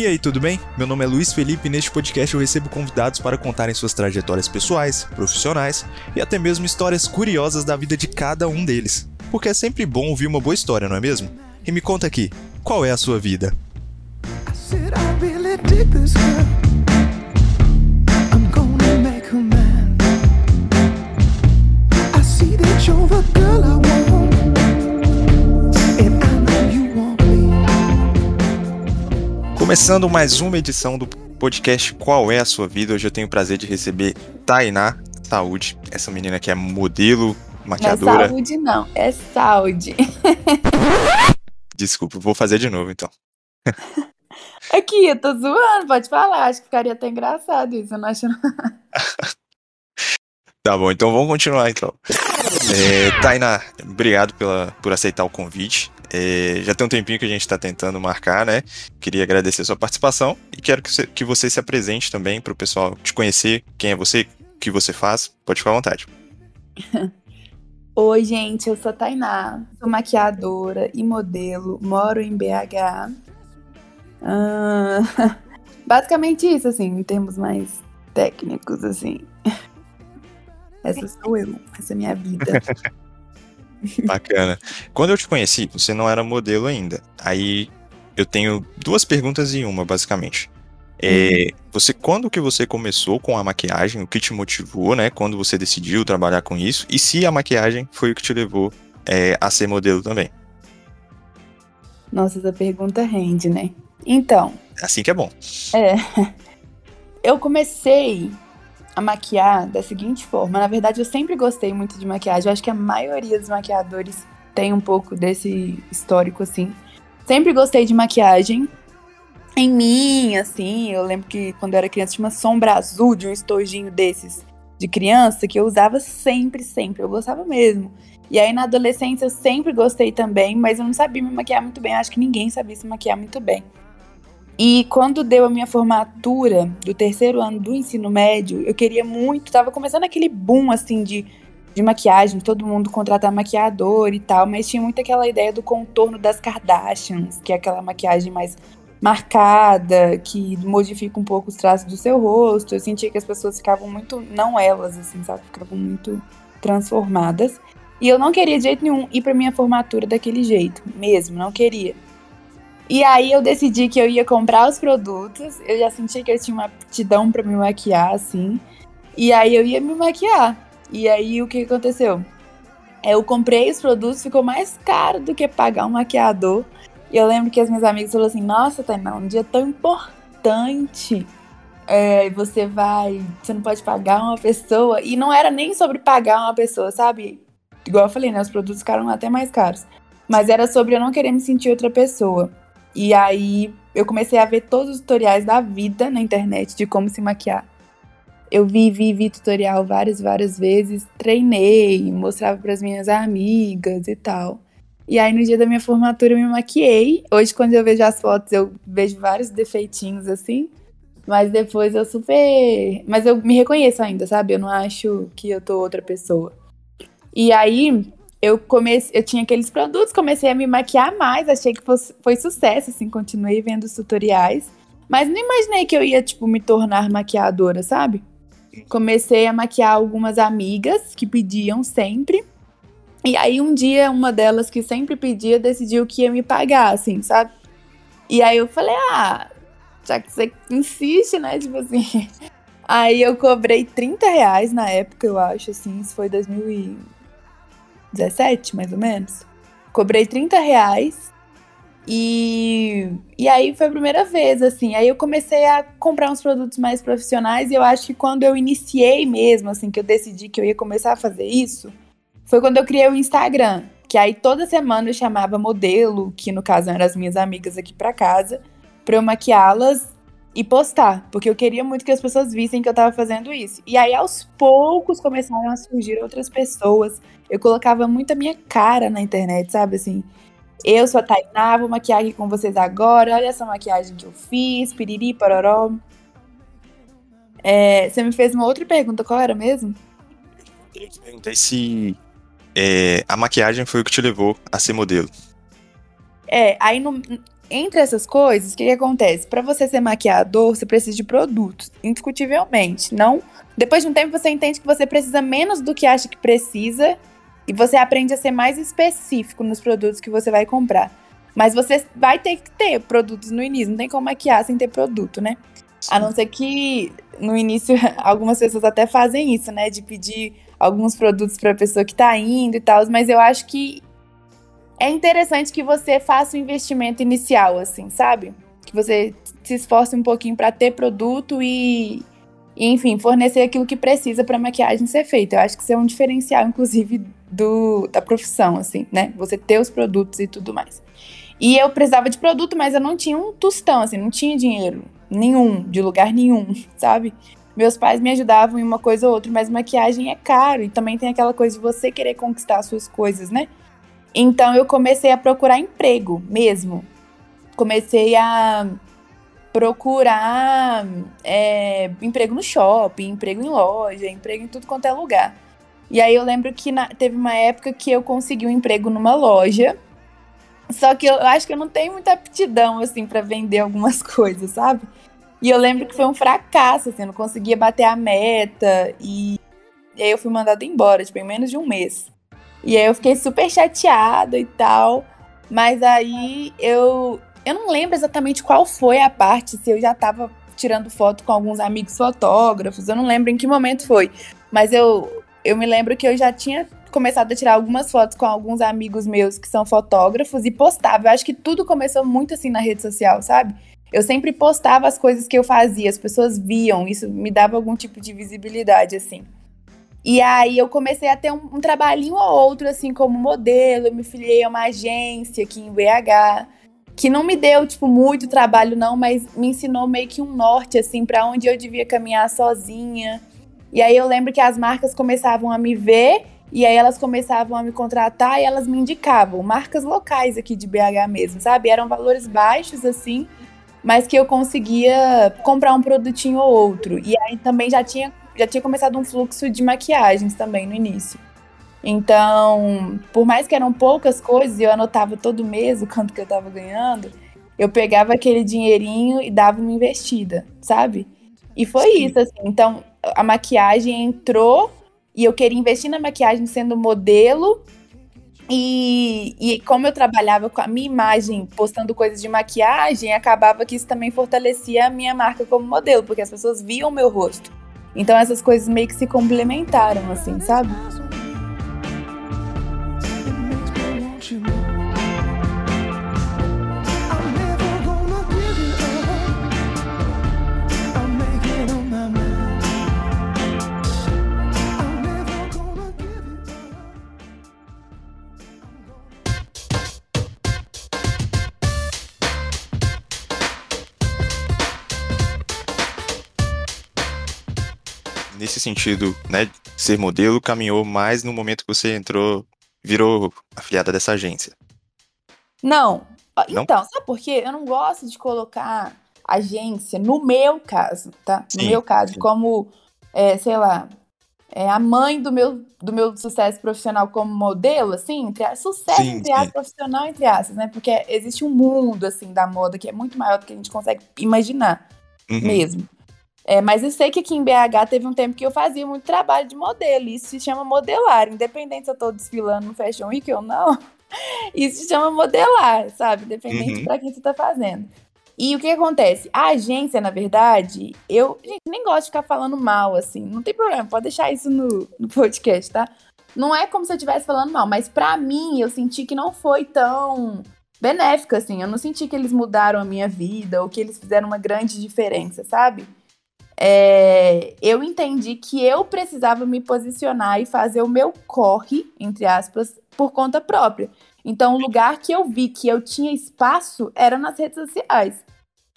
E aí, tudo bem? Meu nome é Luiz Felipe e neste podcast eu recebo convidados para contarem suas trajetórias pessoais, profissionais e até mesmo histórias curiosas da vida de cada um deles. Porque é sempre bom ouvir uma boa história, não é mesmo? E me conta aqui, qual é a sua vida? Começando mais uma edição do podcast Qual é a Sua Vida? Hoje eu tenho o prazer de receber Tainá Saúde, essa menina que é modelo, maquiadora. Não é saúde, não, é saúde. Desculpa, vou fazer de novo então. Aqui, eu tô zoando, pode falar, acho que ficaria até engraçado isso, eu não acho. tá bom, então vamos continuar então. É, Tainá, obrigado pela, por aceitar o convite. É, já tem um tempinho que a gente está tentando marcar, né? Queria agradecer a sua participação e quero que você, que você se apresente também para o pessoal te conhecer, quem é você, o que você faz. Pode ficar à vontade. Oi, gente, eu sou a Tainá, sou maquiadora e modelo, moro em BH. Ah, basicamente isso, assim, em termos mais técnicos, assim. Essa sou eu, essa é a minha vida. Bacana. Quando eu te conheci, você não era modelo ainda. Aí eu tenho duas perguntas em uma, basicamente. É, uhum. você, quando que você começou com a maquiagem? O que te motivou, né? Quando você decidiu trabalhar com isso? E se a maquiagem foi o que te levou é, a ser modelo também? Nossa, essa pergunta rende, né? Então. Assim que é bom. É. Eu comecei a maquiar da seguinte forma. Na verdade, eu sempre gostei muito de maquiagem. Eu acho que a maioria dos maquiadores tem um pouco desse histórico, assim. Sempre gostei de maquiagem. Em mim, assim, eu lembro que quando eu era criança tinha uma sombra azul de um estojinho desses de criança que eu usava sempre, sempre. Eu gostava mesmo. E aí na adolescência eu sempre gostei também, mas eu não sabia me maquiar muito bem. acho que ninguém sabia se maquiar muito bem. E quando deu a minha formatura do terceiro ano do ensino médio, eu queria muito, tava começando aquele boom assim de, de maquiagem, todo mundo contratar maquiador e tal, mas tinha muito aquela ideia do contorno das Kardashians, que é aquela maquiagem mais marcada, que modifica um pouco os traços do seu rosto. Eu sentia que as pessoas ficavam muito, não elas, assim, sabe? Ficavam muito transformadas. E eu não queria de jeito nenhum ir pra minha formatura daquele jeito, mesmo, não queria. E aí eu decidi que eu ia comprar os produtos. Eu já senti que eu tinha uma aptidão para me maquiar, assim. E aí eu ia me maquiar. E aí o que aconteceu? Eu comprei os produtos, ficou mais caro do que pagar um maquiador. E eu lembro que as minhas amigas falaram assim: Nossa, Tainá, um dia tão importante. É, você vai. Você não pode pagar uma pessoa. E não era nem sobre pagar uma pessoa, sabe? Igual eu falei, né? Os produtos ficaram até mais caros. Mas era sobre eu não querer me sentir outra pessoa. E aí eu comecei a ver todos os tutoriais da vida na internet de como se maquiar. Eu vi, vi, vi tutorial várias, várias vezes, treinei, mostrava para as minhas amigas e tal. E aí no dia da minha formatura eu me maquiei. Hoje quando eu vejo as fotos eu vejo vários defeitinhos assim, mas depois eu super, mas eu me reconheço ainda, sabe? Eu não acho que eu tô outra pessoa. E aí eu comecei, eu tinha aqueles produtos, comecei a me maquiar mais, achei que fosse, foi sucesso, assim, continuei vendo os tutoriais, mas não imaginei que eu ia, tipo, me tornar maquiadora, sabe? Comecei a maquiar algumas amigas que pediam sempre, e aí um dia uma delas que sempre pedia decidiu que ia me pagar, assim, sabe? E aí eu falei, ah, já que você insiste, né, tipo assim... Aí eu cobrei 30 reais na época, eu acho, assim, isso foi 2000 e 17, mais ou menos. Cobrei 30 reais. E, e aí foi a primeira vez, assim. Aí eu comecei a comprar uns produtos mais profissionais. E eu acho que quando eu iniciei mesmo, assim, que eu decidi que eu ia começar a fazer isso, foi quando eu criei o Instagram. Que aí toda semana eu chamava modelo, que no caso eram as minhas amigas aqui para casa, pra eu maquiá-las e postar, porque eu queria muito que as pessoas vissem que eu tava fazendo isso. E aí aos poucos começaram a surgir outras pessoas. Eu colocava muito a minha cara na internet, sabe assim? Eu sou a Tainá, vou maquiar aqui com vocês agora. Olha essa maquiagem que eu fiz, piriri, pororó. É, você me fez uma outra pergunta, qual era mesmo? Eu te perguntei se é, a maquiagem foi o que te levou a ser modelo. É, aí no, entre essas coisas, o que, que acontece? Para você ser maquiador, você precisa de produtos, indiscutivelmente. Não, depois de um tempo você entende que você precisa menos do que acha que precisa e você aprende a ser mais específico nos produtos que você vai comprar. Mas você vai ter que ter produtos no início, não tem como maquiar sem ter produto, né? A não ser que no início algumas pessoas até fazem isso, né? De pedir alguns produtos para a pessoa que está indo e tal, mas eu acho que é interessante que você faça o um investimento inicial, assim, sabe? Que você se esforce um pouquinho para ter produto e, e, enfim, fornecer aquilo que precisa para a maquiagem ser feita. Eu acho que isso é um diferencial, inclusive, do, da profissão, assim, né? Você ter os produtos e tudo mais. E eu precisava de produto, mas eu não tinha um tostão, assim, não tinha dinheiro nenhum, de lugar nenhum, sabe? Meus pais me ajudavam em uma coisa ou outra, mas maquiagem é caro e também tem aquela coisa de você querer conquistar as suas coisas, né? Então eu comecei a procurar emprego mesmo. Comecei a procurar é, emprego no shopping, emprego em loja, emprego em tudo quanto é lugar. E aí eu lembro que na, teve uma época que eu consegui um emprego numa loja. Só que eu acho que eu não tenho muita aptidão, assim, para vender algumas coisas, sabe? E eu lembro que foi um fracasso, assim, eu não conseguia bater a meta. E, e aí eu fui mandada embora, tipo, em menos de um mês. E aí eu fiquei super chateada e tal. Mas aí eu. Eu não lembro exatamente qual foi a parte, se eu já tava tirando foto com alguns amigos fotógrafos, eu não lembro em que momento foi. Mas eu, eu me lembro que eu já tinha começado a tirar algumas fotos com alguns amigos meus que são fotógrafos e postava. Eu acho que tudo começou muito assim na rede social, sabe? Eu sempre postava as coisas que eu fazia, as pessoas viam, isso me dava algum tipo de visibilidade, assim. E aí eu comecei a ter um, um trabalhinho ou outro, assim, como modelo. Eu me filiei a uma agência aqui em BH, que não me deu, tipo, muito trabalho, não, mas me ensinou meio que um norte, assim, para onde eu devia caminhar sozinha. E aí eu lembro que as marcas começavam a me ver e aí elas começavam a me contratar e elas me indicavam, marcas locais aqui de BH mesmo, sabe? Eram valores baixos, assim, mas que eu conseguia comprar um produtinho ou outro. E aí também já tinha já tinha começado um fluxo de maquiagens também no início. Então, por mais que eram poucas coisas e eu anotava todo mês o quanto que eu tava ganhando, eu pegava aquele dinheirinho e dava uma investida, sabe? E foi Sim. isso, assim. Então, a maquiagem entrou e eu queria investir na maquiagem sendo modelo. E, e como eu trabalhava com a minha imagem, postando coisas de maquiagem, acabava que isso também fortalecia a minha marca como modelo, porque as pessoas viam o meu rosto. Então essas coisas meio que se complementaram, assim, sabe? Nesse sentido, né, ser modelo, caminhou mais no momento que você entrou, virou afiliada dessa agência? Não. não? Então, sabe por quê? Eu não gosto de colocar agência, no meu caso, tá? No sim, meu caso, como, é, sei lá, é a mãe do meu, do meu sucesso profissional como modelo, assim, entre, sucesso sim, entre aspas, profissional entre aspas, né? Porque existe um mundo, assim, da moda que é muito maior do que a gente consegue imaginar uhum. mesmo. É, mas eu sei que aqui em BH teve um tempo que eu fazia muito trabalho de modelo. Isso se chama modelar. Independente se eu tô desfilando no Fashion Week ou não, isso se chama modelar, sabe? Independente uhum. para quem você tá fazendo. E o que acontece? A agência, na verdade, eu gente, nem gosto de ficar falando mal, assim. Não tem problema, pode deixar isso no, no podcast, tá? Não é como se eu estivesse falando mal, mas para mim eu senti que não foi tão benéfica, assim. Eu não senti que eles mudaram a minha vida ou que eles fizeram uma grande diferença, sabe? É, eu entendi que eu precisava me posicionar e fazer o meu corre, entre aspas, por conta própria. Então, o lugar que eu vi que eu tinha espaço era nas redes sociais.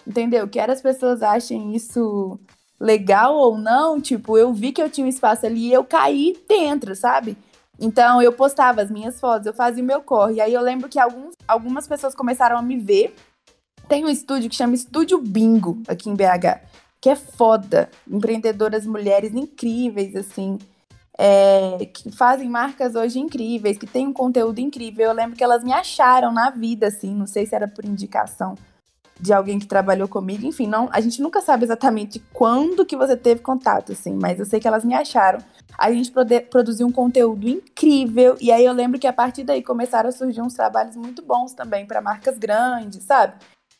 Entendeu? Quer as pessoas achem isso legal ou não, tipo, eu vi que eu tinha um espaço ali e eu caí dentro, sabe? Então, eu postava as minhas fotos, eu fazia o meu corre. E aí eu lembro que alguns, algumas pessoas começaram a me ver. Tem um estúdio que chama Estúdio Bingo aqui em BH que é foda. Empreendedoras mulheres incríveis, assim. é, que fazem marcas hoje incríveis, que têm um conteúdo incrível. Eu lembro que elas me acharam na vida, assim, não sei se era por indicação de alguém que trabalhou comigo, enfim, não, a gente nunca sabe exatamente quando que você teve contato, assim, mas eu sei que elas me acharam. A gente produziu um conteúdo incrível e aí eu lembro que a partir daí começaram a surgir uns trabalhos muito bons também para marcas grandes, sabe?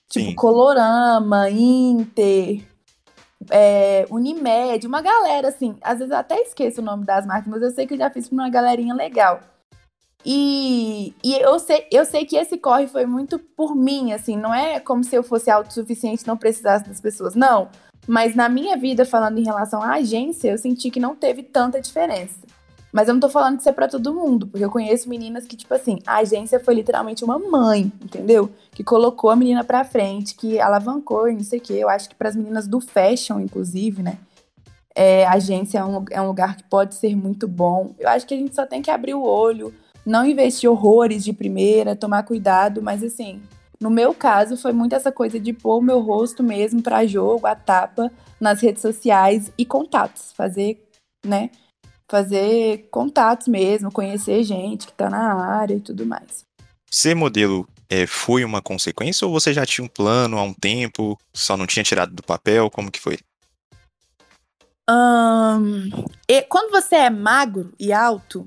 Tipo Sim. Colorama, Inter, é, Unimed, uma galera, assim. Às vezes eu até esqueço o nome das marcas, mas eu sei que eu já fiz pra uma galerinha legal. E, e eu, sei, eu sei que esse corre foi muito por mim, assim, não é como se eu fosse autossuficiente não precisasse das pessoas, não. Mas na minha vida, falando em relação à agência, eu senti que não teve tanta diferença. Mas eu não tô falando que isso é pra todo mundo, porque eu conheço meninas que, tipo assim, a agência foi literalmente uma mãe, entendeu? Que colocou a menina pra frente, que alavancou e não sei o quê. Eu acho que para as meninas do fashion, inclusive, né? É, a agência é um, é um lugar que pode ser muito bom. Eu acho que a gente só tem que abrir o olho, não investir horrores de primeira, tomar cuidado, mas assim, no meu caso, foi muito essa coisa de pôr o meu rosto mesmo para jogo, a tapa, nas redes sociais e contatos. Fazer, né? Fazer contatos mesmo, conhecer gente que está na área e tudo mais. Ser modelo é, foi uma consequência ou você já tinha um plano há um tempo, só não tinha tirado do papel? Como que foi? Um, quando você é magro e alto,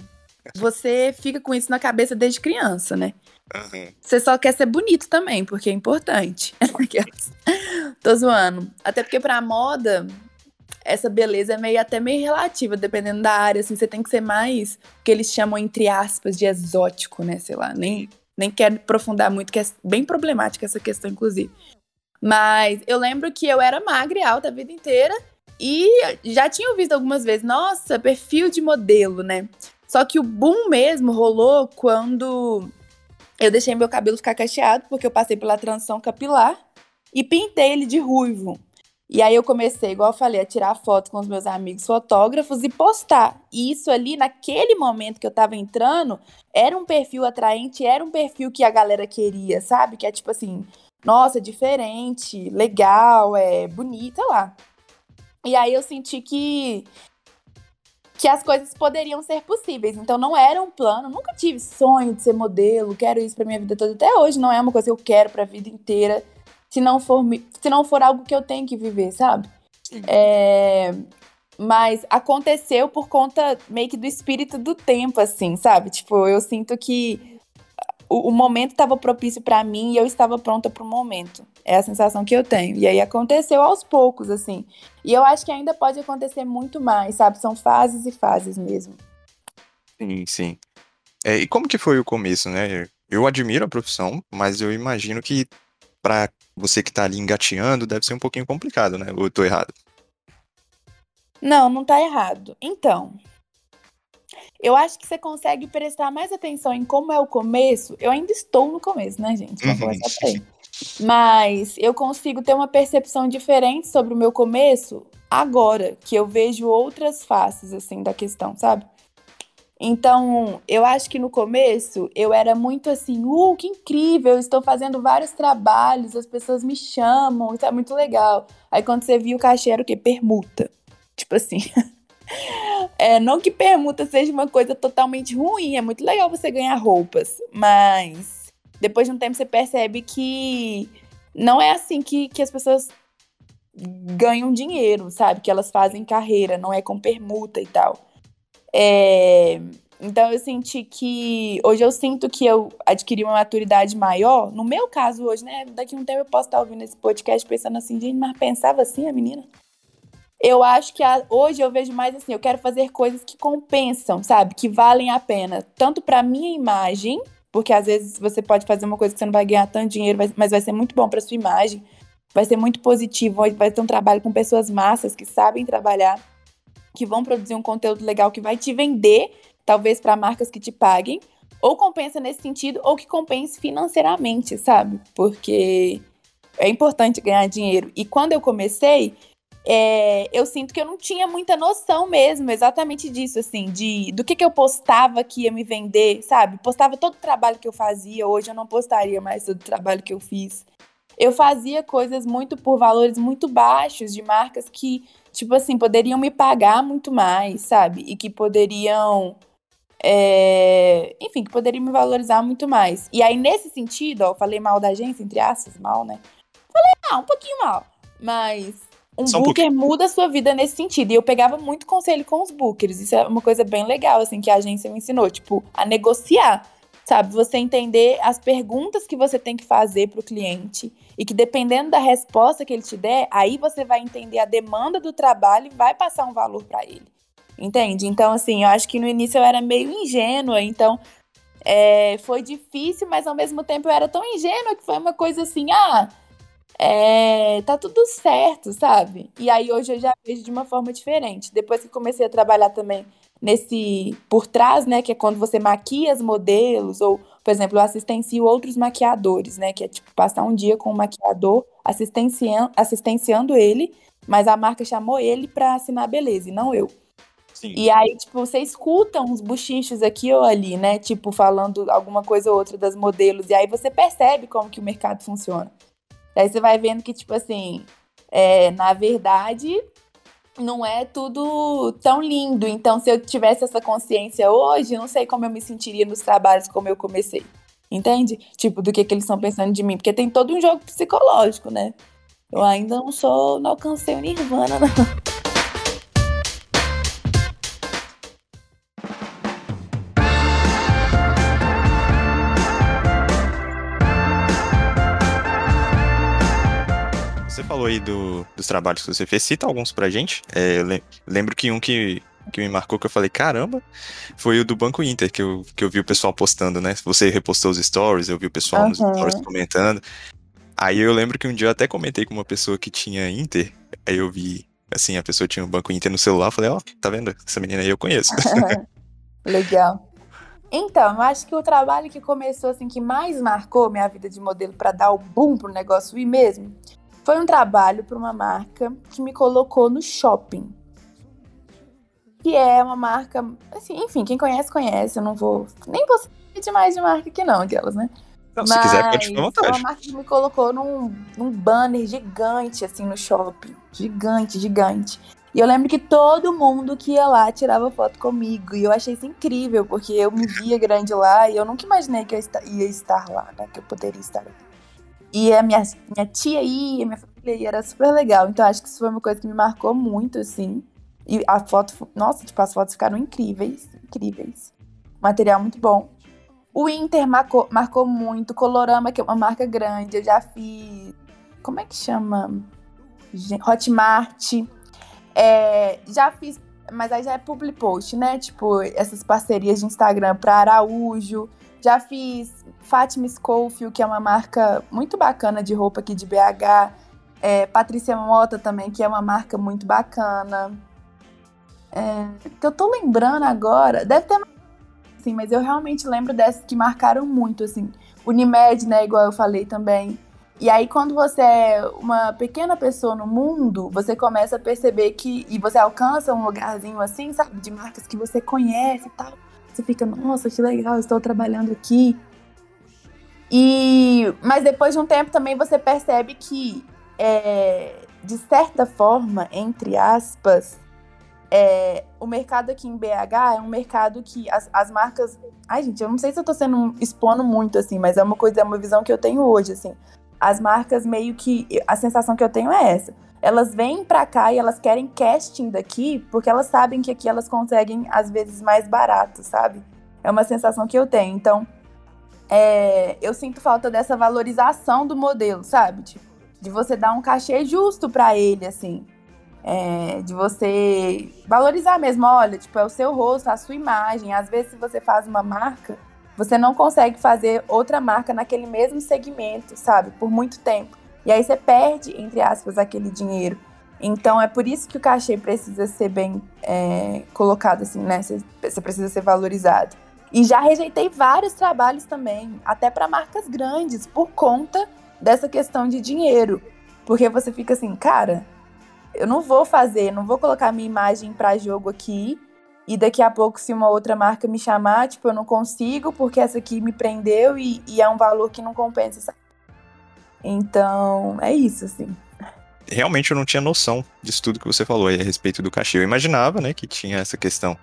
você fica com isso na cabeça desde criança, né? Uhum. Você só quer ser bonito também, porque é importante. Tô zoando. Até porque pra moda, essa beleza é meio até meio relativa, dependendo da área, assim, você tem que ser mais o que eles chamam, entre aspas, de exótico, né? Sei lá, nem, nem quero aprofundar muito, que é bem problemática essa questão, inclusive. Mas eu lembro que eu era magra e alta a vida inteira e já tinha visto algumas vezes, nossa, perfil de modelo, né? Só que o boom mesmo rolou quando eu deixei meu cabelo ficar cacheado, porque eu passei pela transição capilar e pintei ele de ruivo. E aí eu comecei, igual eu falei, a tirar fotos com os meus amigos fotógrafos e postar. E isso ali, naquele momento que eu tava entrando, era um perfil atraente, era um perfil que a galera queria, sabe? Que é tipo assim, nossa, diferente, legal, é bonita lá. E aí eu senti que que as coisas poderiam ser possíveis. Então não era um plano, nunca tive sonho de ser modelo, quero isso para minha vida toda. Até hoje não é uma coisa que eu quero para a vida inteira se não for, se não for algo que eu tenho que viver, sabe? É, mas aconteceu por conta meio que do espírito do tempo, assim, sabe? Tipo, eu sinto que o, o momento estava propício para mim e eu estava pronta para o momento. É a sensação que eu tenho. E aí aconteceu aos poucos, assim. E eu acho que ainda pode acontecer muito mais, sabe? São fases e fases mesmo. Sim, sim. É, e como que foi o começo, né? Eu admiro a profissão, mas eu imagino que para você que tá ali engateando, deve ser um pouquinho complicado, né? Ou eu tô errado? Não, não tá errado. Então, eu acho que você consegue prestar mais atenção em como é o começo. Eu ainda estou no começo, né, gente? Vamos uhum. começar por aí. Mas eu consigo ter uma percepção diferente sobre o meu começo agora, que eu vejo outras faces, assim, da questão, sabe? Então, eu acho que no começo eu era muito assim, uh, que incrível, estou fazendo vários trabalhos, as pessoas me chamam, isso é muito legal. Aí quando você viu o cachê era o quê? Permuta. Tipo assim. é, não que permuta seja uma coisa totalmente ruim, é muito legal você ganhar roupas, mas depois de um tempo você percebe que não é assim que, que as pessoas ganham dinheiro, sabe? Que elas fazem carreira, não é com permuta e tal. É, então eu senti que. Hoje eu sinto que eu adquiri uma maturidade maior. No meu caso, hoje, né? Daqui a um tempo eu posso estar ouvindo esse podcast pensando assim, gente, mas pensava assim a menina? Eu acho que a, hoje eu vejo mais assim, eu quero fazer coisas que compensam, sabe? Que valem a pena. Tanto para minha imagem, porque às vezes você pode fazer uma coisa que você não vai ganhar tanto dinheiro, mas vai ser muito bom para sua imagem. Vai ser muito positivo, vai ter um trabalho com pessoas massas que sabem trabalhar que vão produzir um conteúdo legal que vai te vender, talvez para marcas que te paguem, ou compensa nesse sentido, ou que compense financeiramente, sabe? Porque é importante ganhar dinheiro. E quando eu comecei, é, eu sinto que eu não tinha muita noção mesmo, exatamente disso, assim, de do que, que eu postava que ia me vender, sabe? Postava todo o trabalho que eu fazia, hoje eu não postaria mais todo o trabalho que eu fiz. Eu fazia coisas muito por valores muito baixos de marcas que, tipo assim, poderiam me pagar muito mais, sabe? E que poderiam. É... Enfim, que poderiam me valorizar muito mais. E aí, nesse sentido, ó, eu falei mal da agência, entre aspas, mal, né? Falei, ah, um pouquinho mal. Mas um Só booker um muda a sua vida nesse sentido. E eu pegava muito conselho com os bookers. Isso é uma coisa bem legal, assim, que a agência me ensinou, tipo, a negociar. Sabe, você entender as perguntas que você tem que fazer para o cliente e que dependendo da resposta que ele te der, aí você vai entender a demanda do trabalho e vai passar um valor para ele. Entende? Então, assim, eu acho que no início eu era meio ingênua, então é, foi difícil, mas ao mesmo tempo eu era tão ingênua que foi uma coisa assim, ah, é, tá tudo certo, sabe? E aí hoje eu já vejo de uma forma diferente. Depois que comecei a trabalhar também nesse por trás, né, que é quando você maquia os modelos ou, por exemplo, eu assistencio outros maquiadores, né, que é tipo passar um dia com o maquiador assistenciando, assistenciando ele, mas a marca chamou ele para assinar beleza e não eu. Sim. E aí, tipo, você escuta uns buchichos aqui ou ali, né? Tipo, falando alguma coisa ou outra das modelos. E aí você percebe como que o mercado funciona. Daí você vai vendo que, tipo assim, é, na verdade, não é tudo tão lindo. Então, se eu tivesse essa consciência hoje, não sei como eu me sentiria nos trabalhos como eu comecei. Entende? Tipo, do que, que eles estão pensando de mim. Porque tem todo um jogo psicológico, né? Eu ainda não sou, não alcancei o Nirvana, não. Aí do, dos trabalhos que você fez, cita alguns pra gente. É, lembro que um que, que me marcou, que eu falei, caramba, foi o do Banco Inter, que eu, que eu vi o pessoal postando, né? Você repostou os stories, eu vi o pessoal uhum. nos stories comentando. Aí eu lembro que um dia eu até comentei com uma pessoa que tinha Inter, aí eu vi, assim, a pessoa tinha o um Banco Inter no celular, eu falei, ó, oh, tá vendo? Essa menina aí eu conheço. Legal. Então, eu acho que o trabalho que começou, assim, que mais marcou minha vida de modelo para dar o boom pro negócio ir mesmo, foi um trabalho para uma marca que me colocou no shopping. Que é uma marca, assim, enfim, quem conhece, conhece. Eu não vou. Nem vou saber demais de marca aqui, não, aquelas, né? Não, Mas se quiser, pode ficar à vontade. Foi uma marca que me colocou num, num banner gigante, assim, no shopping. Gigante, gigante. E eu lembro que todo mundo que ia lá tirava foto comigo. E eu achei isso incrível, porque eu me via grande lá e eu nunca imaginei que eu ia estar lá, né? Que eu poderia estar aqui. E a minha, minha tia ia, minha família ia, era super legal. Então acho que isso foi uma coisa que me marcou muito, assim. E a foto, nossa, tipo, as fotos ficaram incríveis, incríveis. Material muito bom. O Inter marcou, marcou muito. Colorama, que é uma marca grande, eu já fiz. Como é que chama? Hotmart. É, já fiz, mas aí já é public post, né? Tipo, essas parcerias de Instagram para Araújo. Já fiz Fátima Schofield, que é uma marca muito bacana de roupa aqui de BH. É, Patrícia Mota também, que é uma marca muito bacana. É, que eu tô lembrando agora, deve ter sim, mas eu realmente lembro dessas que marcaram muito, assim. Unimed, né, igual eu falei também. E aí, quando você é uma pequena pessoa no mundo, você começa a perceber que. E você alcança um lugarzinho assim, sabe? De marcas que você conhece e tal. Você fica, nossa, que legal, estou trabalhando aqui. E, mas depois de um tempo também você percebe que, é, de certa forma, entre aspas, é, o mercado aqui em BH é um mercado que as, as marcas. Ai, gente, eu não sei se eu tô sendo expondo muito, assim, mas é uma coisa, é uma visão que eu tenho hoje, assim. As marcas meio que. A sensação que eu tenho é essa. Elas vêm pra cá e elas querem casting daqui porque elas sabem que aqui elas conseguem, às vezes, mais barato, sabe? É uma sensação que eu tenho. Então, é, eu sinto falta dessa valorização do modelo, sabe? Tipo, de você dar um cachê justo para ele, assim. É, de você valorizar mesmo, olha, tipo, é o seu rosto, a sua imagem. Às vezes, se você faz uma marca, você não consegue fazer outra marca naquele mesmo segmento, sabe? Por muito tempo. E aí você perde, entre aspas, aquele dinheiro. Então é por isso que o cachê precisa ser bem é, colocado, assim, né? Você precisa ser valorizado. E já rejeitei vários trabalhos também, até para marcas grandes, por conta dessa questão de dinheiro. Porque você fica assim, cara, eu não vou fazer, não vou colocar minha imagem para jogo aqui. E daqui a pouco, se uma outra marca me chamar, tipo, eu não consigo, porque essa aqui me prendeu e, e é um valor que não compensa? Então, é isso, assim. Realmente eu não tinha noção disso tudo que você falou aí a respeito do cachê. Eu imaginava, né, que tinha essa questão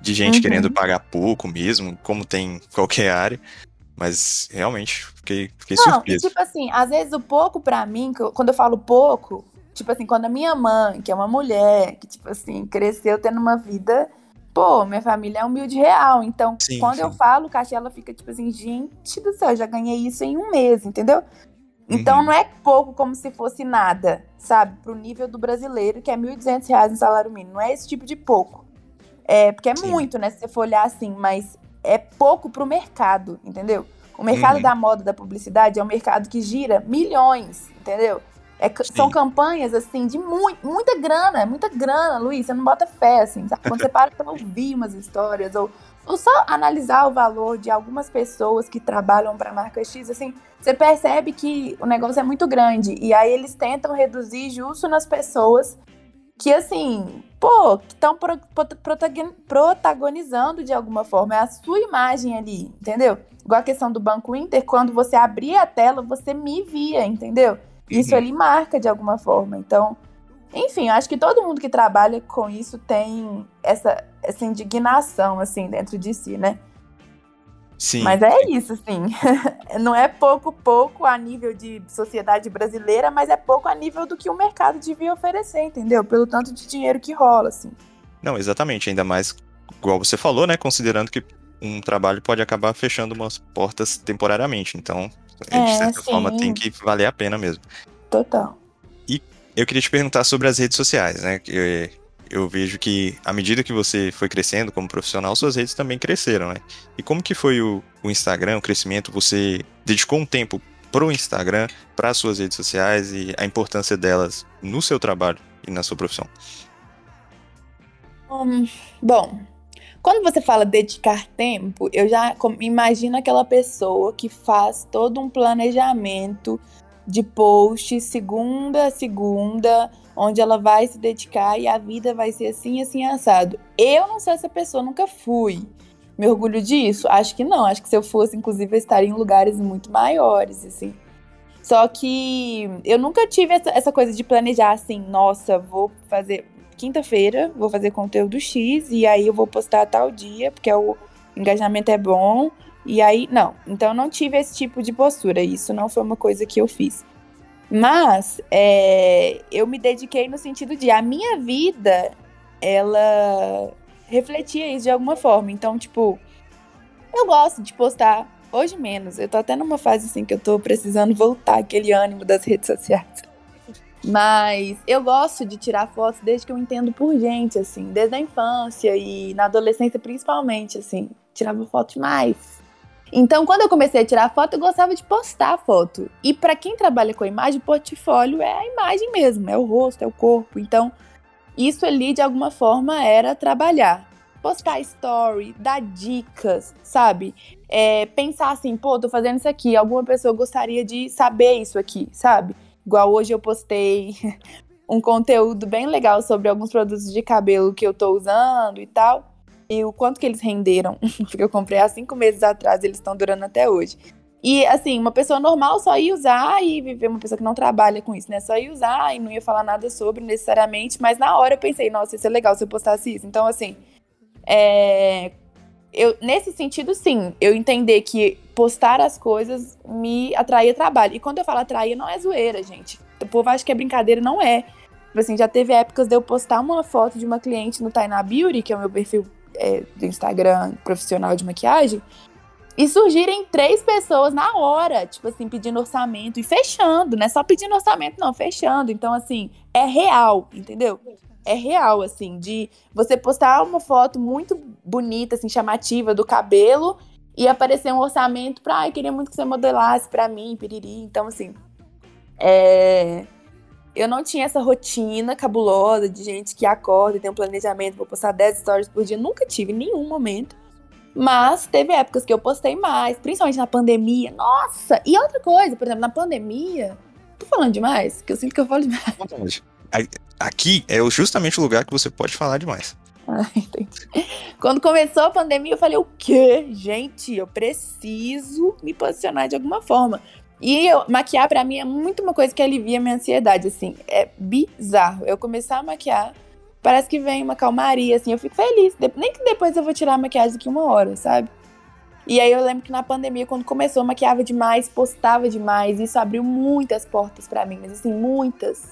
de gente uhum. querendo pagar pouco mesmo, como tem em qualquer área. Mas realmente fiquei, fiquei não, surpreso. tipo assim, às vezes o pouco para mim, quando eu falo pouco, tipo assim, quando a minha mãe, que é uma mulher, que tipo assim, cresceu tendo uma vida, pô, minha família é humilde real. Então, sim, quando sim. eu falo cachê, ela fica tipo assim, gente do céu, eu já ganhei isso em um mês, entendeu? Então uhum. não é pouco como se fosse nada, sabe? Pro nível do brasileiro, que é R$ 1.200 em salário mínimo. Não é esse tipo de pouco. É, porque é Sim. muito, né? Se você for olhar assim, mas é pouco pro mercado, entendeu? O mercado uhum. da moda, da publicidade, é um mercado que gira milhões, entendeu? É, são campanhas, assim, de muito, muita grana, muita grana, Luiz. Você não bota fé, assim, sabe? Quando você para pra ouvir umas histórias, ou ou só analisar o valor de algumas pessoas que trabalham para a marca X, assim, você percebe que o negócio é muito grande. E aí eles tentam reduzir justo nas pessoas que, assim, pô, que estão pro, protagonizando de alguma forma. É a sua imagem ali, entendeu? Igual a questão do Banco Inter, quando você abria a tela, você me via, entendeu? Isso uhum. ali marca de alguma forma. Então, enfim, acho que todo mundo que trabalha com isso tem essa, essa indignação, assim, dentro de si, né? Sim. Mas é isso, sim. Não é pouco, pouco a nível de sociedade brasileira, mas é pouco a nível do que o mercado devia oferecer, entendeu? Pelo tanto de dinheiro que rola, assim. Não, exatamente. Ainda mais, igual você falou, né? Considerando que um trabalho pode acabar fechando umas portas temporariamente. Então, é, de certa sim. forma, tem que valer a pena mesmo. Total. Eu queria te perguntar sobre as redes sociais, né? eu vejo que à medida que você foi crescendo como profissional, suas redes também cresceram, né? E como que foi o, o Instagram, o crescimento? Você dedicou um tempo pro Instagram, para suas redes sociais e a importância delas no seu trabalho e na sua profissão? Um, bom, quando você fala dedicar tempo, eu já imagino aquela pessoa que faz todo um planejamento de post segunda a segunda, onde ela vai se dedicar e a vida vai ser assim, assim, assado. Eu não sou essa pessoa, nunca fui. Me orgulho disso? Acho que não. Acho que se eu fosse, inclusive, eu estaria em lugares muito maiores, assim. Só que eu nunca tive essa, essa coisa de planejar assim, nossa, vou fazer quinta-feira, vou fazer conteúdo X e aí eu vou postar tal dia, porque o engajamento é bom. E aí, não. Então não tive esse tipo de postura. Isso não foi uma coisa que eu fiz. Mas é, eu me dediquei no sentido de a minha vida, ela refletia isso de alguma forma. Então, tipo, eu gosto de postar, hoje menos. Eu tô até numa fase assim que eu tô precisando voltar aquele ânimo das redes sociais. Mas eu gosto de tirar fotos desde que eu entendo por gente, assim, desde a infância e na adolescência principalmente, assim. Tirava foto demais. Então, quando eu comecei a tirar foto, eu gostava de postar foto. E para quem trabalha com imagem, portfólio é a imagem mesmo, é o rosto, é o corpo. Então, isso ali de alguma forma era trabalhar. Postar story, dar dicas, sabe? É, pensar assim, pô, tô fazendo isso aqui, alguma pessoa gostaria de saber isso aqui, sabe? Igual hoje eu postei um conteúdo bem legal sobre alguns produtos de cabelo que eu tô usando e tal e o quanto que eles renderam, porque eu comprei há cinco meses atrás, eles estão durando até hoje. E assim, uma pessoa normal só ia usar e viver, uma pessoa que não trabalha com isso, né? Só ia usar e não ia falar nada sobre necessariamente, mas na hora eu pensei, nossa, isso é legal se eu postasse isso. Então, assim, é, eu, nesse sentido, sim, eu entender que postar as coisas me atraía trabalho. E quando eu falo atraía, não é zoeira, gente. O povo acha que é brincadeira, não é. Tipo assim, já teve épocas de eu postar uma foto de uma cliente no Tainá Beauty, que é o meu perfil é, do Instagram profissional de maquiagem, e surgirem três pessoas na hora, tipo assim, pedindo orçamento e fechando, não é só pedindo orçamento, não, fechando. Então, assim, é real, entendeu? É real, assim, de você postar uma foto muito bonita, assim, chamativa do cabelo e aparecer um orçamento pra, ai, queria muito que você modelasse pra mim, piriri. Então, assim, é eu não tinha essa rotina cabulosa de gente que acorda e tem um planejamento, vou postar 10 stories por dia. Nunca tive em nenhum momento. Mas teve épocas que eu postei mais, principalmente na pandemia. Nossa! E outra coisa, por exemplo, na pandemia. Tô falando demais? Que eu sinto que eu falo demais. Aqui é justamente o lugar que você pode falar demais. Ah, entendi. Quando começou a pandemia, eu falei: o quê? Gente, eu preciso me posicionar de alguma forma. E eu, maquiar para mim é muito uma coisa que alivia minha ansiedade, assim. É bizarro. Eu começar a maquiar, parece que vem uma calmaria, assim. Eu fico feliz. Nem que depois eu vou tirar a maquiagem daqui uma hora, sabe? E aí eu lembro que na pandemia, quando começou, eu maquiava demais, postava demais. Isso abriu muitas portas para mim, mas assim, muitas.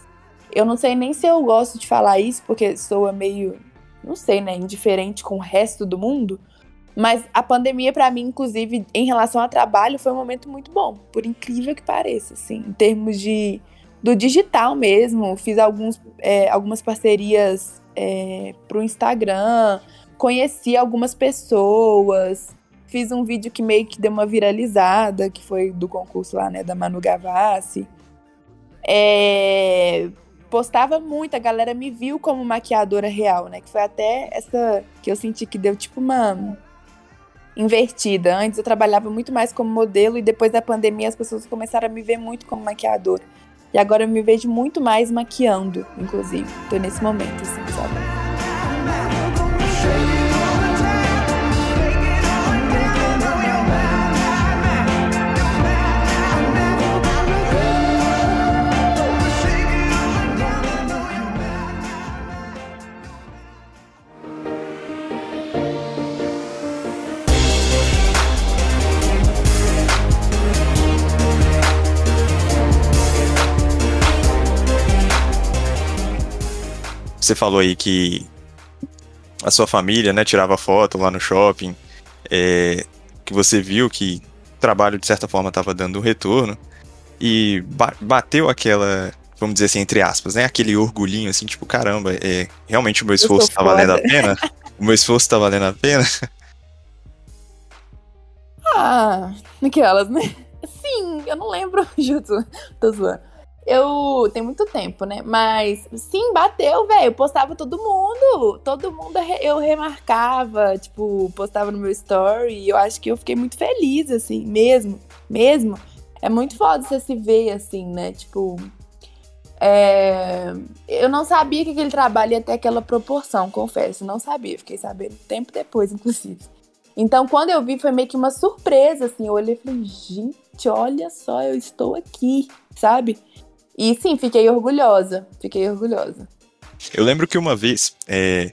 Eu não sei nem se eu gosto de falar isso, porque soa meio, não sei, né, indiferente com o resto do mundo. Mas a pandemia, para mim, inclusive, em relação ao trabalho, foi um momento muito bom, por incrível que pareça, assim, em termos de do digital mesmo. Fiz alguns, é, algumas parcerias é, pro Instagram, conheci algumas pessoas, fiz um vídeo que meio que deu uma viralizada, que foi do concurso lá, né, da Manu Gavassi. É, postava muito, a galera me viu como maquiadora real, né? Que foi até essa que eu senti que deu tipo uma invertida. Antes eu trabalhava muito mais como modelo e depois da pandemia as pessoas começaram a me ver muito como maquiadora. E agora eu me vejo muito mais maquiando, inclusive. Tô nesse momento, assim, sabe? Você falou aí que a sua família, né, tirava foto lá no shopping, é, que você viu que o trabalho de certa forma estava dando um retorno e ba bateu aquela, vamos dizer assim, entre aspas, né, aquele orgulhinho assim, tipo, caramba, é, realmente o meu esforço está valendo a pena? o meu esforço está valendo a pena? Ah, aquelas, né? Sim, eu não lembro, Juto, tô zoando. Eu. Tem muito tempo, né? Mas sim, bateu, velho. Postava todo mundo. Todo mundo eu remarcava, tipo, postava no meu story. E eu acho que eu fiquei muito feliz, assim, mesmo. Mesmo. É muito foda você se ver, assim, né? Tipo. É... Eu não sabia que aquele trabalho ia ter aquela proporção, confesso. Não sabia. Fiquei sabendo tempo depois, inclusive. Então, quando eu vi, foi meio que uma surpresa, assim. Eu olhei e falei, gente, olha só, eu estou aqui, sabe? E sim, fiquei orgulhosa. Fiquei orgulhosa. Eu lembro que uma vez. É...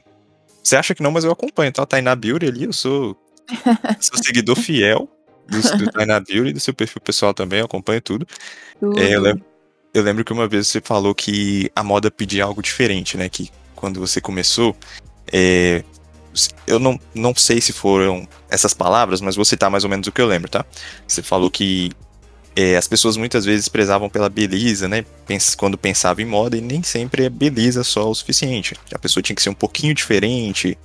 Você acha que não, mas eu acompanho, tá? Tainá Beauty ali, eu sou, sou seguidor fiel do, do Tainá Beauty, do seu perfil pessoal também, eu acompanho tudo. tudo. É, eu, lembro, eu lembro que uma vez você falou que a moda pedia algo diferente, né? Que quando você começou, é, eu não, não sei se foram essas palavras, mas vou citar mais ou menos o que eu lembro, tá? Você falou que é, as pessoas muitas vezes prezavam pela beleza, né? Quando pensavam em moda, e nem sempre é beleza só o suficiente. A pessoa tinha que ser um pouquinho diferente,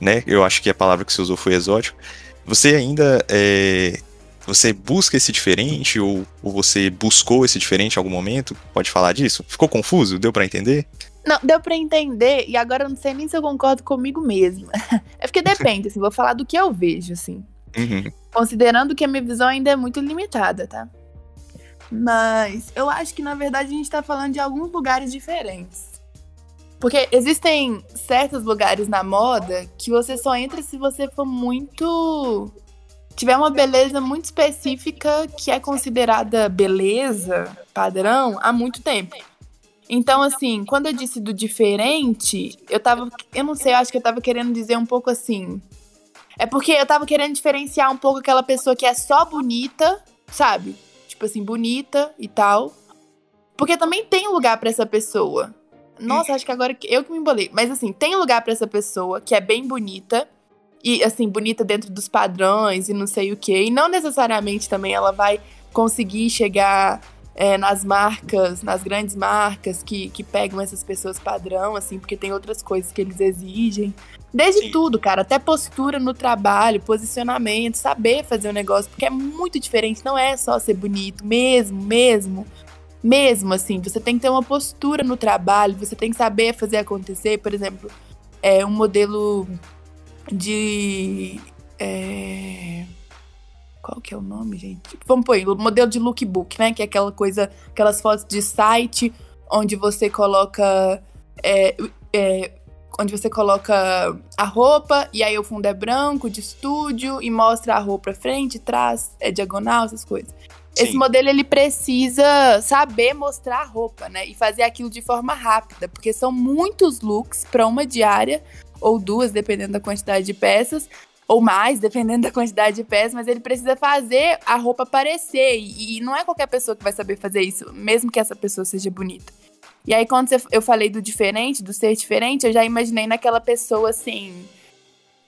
né? Eu acho que a palavra que você usou foi exótico. Você ainda é, você busca esse diferente ou, ou, você buscou esse diferente em algum momento? Pode falar disso? Ficou confuso? Deu para entender? Não, deu para entender e agora eu não sei nem se eu concordo comigo mesmo. É porque depende, assim, vou falar do que eu vejo, assim. Uhum. Considerando que a minha visão ainda é muito limitada, tá? Mas eu acho que na verdade a gente tá falando de alguns lugares diferentes. Porque existem certos lugares na moda que você só entra se você for muito. tiver uma beleza muito específica que é considerada beleza padrão há muito tempo. Então, assim, quando eu disse do diferente, eu tava. Eu não sei, eu acho que eu tava querendo dizer um pouco assim. É porque eu tava querendo diferenciar um pouco aquela pessoa que é só bonita, sabe? Tipo assim, bonita e tal. Porque também tem lugar para essa pessoa. Nossa, acho que agora eu que me embolei. Mas assim, tem lugar para essa pessoa que é bem bonita. E assim, bonita dentro dos padrões e não sei o quê. E não necessariamente também ela vai conseguir chegar é, nas marcas, nas grandes marcas que, que pegam essas pessoas padrão, assim, porque tem outras coisas que eles exigem. Desde Sim. tudo, cara, até postura no trabalho, posicionamento, saber fazer o um negócio, porque é muito diferente, não é só ser bonito, mesmo, mesmo. Mesmo assim, você tem que ter uma postura no trabalho, você tem que saber fazer acontecer. Por exemplo, é um modelo de. É... Qual que é o nome, gente? Vamos pôr, o modelo de lookbook, né? Que é aquela coisa, aquelas fotos de site onde você coloca é, é, onde você coloca a roupa e aí o fundo é branco de estúdio e mostra a roupa frente, trás, é diagonal, essas coisas. esse Sim. modelo ele precisa saber mostrar a roupa, né? E fazer aquilo de forma rápida, porque são muitos looks para uma diária ou duas, dependendo da quantidade de peças, ou mais, dependendo da quantidade de peças, mas ele precisa fazer a roupa aparecer. E, não é qualquer pessoa que vai saber fazer isso, mesmo que essa pessoa seja bonita. E aí, quando eu falei do diferente, do ser diferente, eu já imaginei naquela pessoa assim.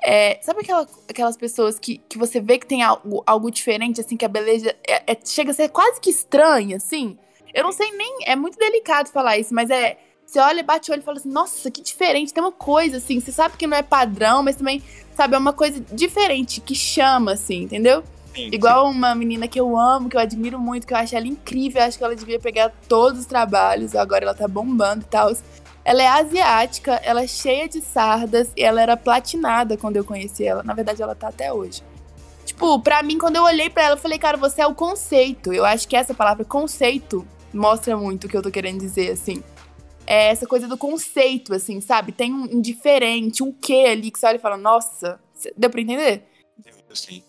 é, sabe aquela- aquelas pessoas que, que você vê que tem algo, algo diferente, assim, que a beleza é- é- chega a ser quase que estranha, assim? Eu não sei nem. É muito delicado falar isso, mas é. Você olha, bate o olho e fala assim, nossa, que diferente, tem uma coisa, assim, você sabe que não é padrão, mas também, sabe, é uma coisa diferente, que chama, assim, entendeu? Sim, Igual uma menina que eu amo, que eu admiro muito, que eu acho ela incrível, acho que ela devia pegar todos os trabalhos, agora ela tá bombando e tal. Ela é asiática, ela é cheia de sardas e ela era platinada quando eu conheci ela. Na verdade, ela tá até hoje. Tipo, pra mim, quando eu olhei pra ela, eu falei, cara, você é o conceito. Eu acho que essa palavra conceito mostra muito o que eu tô querendo dizer, assim. É essa coisa do conceito, assim, sabe? Tem um, diferente, um quê ali que você olha e fala, nossa, deu pra entender? sim.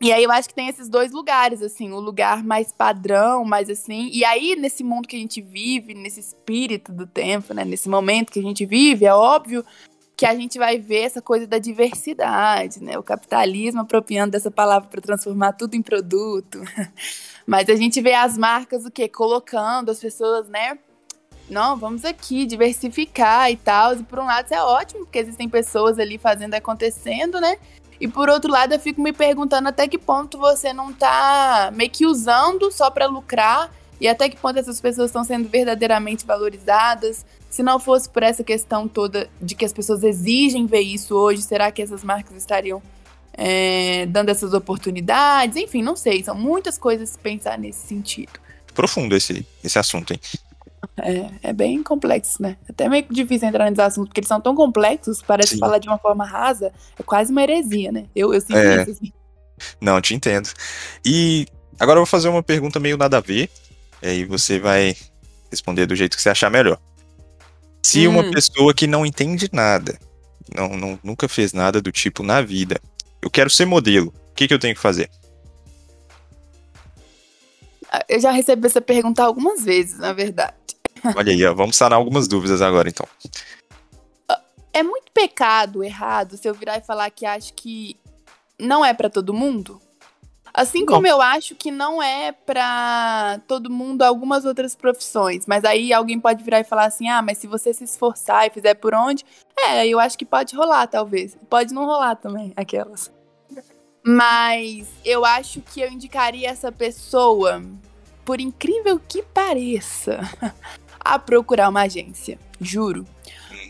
E aí eu acho que tem esses dois lugares, assim, o lugar mais padrão, mais assim. E aí, nesse mundo que a gente vive, nesse espírito do tempo, né? Nesse momento que a gente vive, é óbvio que a gente vai ver essa coisa da diversidade, né? O capitalismo apropriando dessa palavra para transformar tudo em produto. Mas a gente vê as marcas o quê? Colocando as pessoas, né? Não, vamos aqui diversificar e tal. E por um lado isso é ótimo, porque existem pessoas ali fazendo acontecendo, né? E por outro lado, eu fico me perguntando até que ponto você não tá meio que usando só para lucrar e até que ponto essas pessoas estão sendo verdadeiramente valorizadas. Se não fosse por essa questão toda de que as pessoas exigem ver isso hoje, será que essas marcas estariam é, dando essas oportunidades? Enfim, não sei. São muitas coisas pensar nesse sentido. Profundo esse, esse assunto, hein? É, é bem complexo, né? Até meio difícil entrar nesses assuntos, porque eles são tão complexos, parece Sim. falar de uma forma rasa, é quase uma heresia, né? Eu, eu sinto É. isso, assim. Não, te entendo. E agora eu vou fazer uma pergunta meio nada a ver, e aí você vai responder do jeito que você achar melhor. Se uma Hum. pessoa que não entende nada, não, não- nunca fez nada do tipo na vida, eu quero ser modelo, o que, que eu tenho que fazer? Eu já recebi essa pergunta algumas vezes, na verdade. Olha aí, ó, vamos sanar algumas dúvidas agora, então. É muito pecado, errado, se eu virar e falar que acho que não é pra todo mundo? Assim Não. como eu acho que não é pra todo mundo algumas outras profissões. Mas aí alguém pode virar e falar assim: ah, mas se você se esforçar e fizer por onde. É, eu acho que pode rolar, talvez. Pode não rolar também, aquelas. Mas eu acho que eu indicaria essa pessoa, por incrível que pareça, a procurar uma agência. Juro.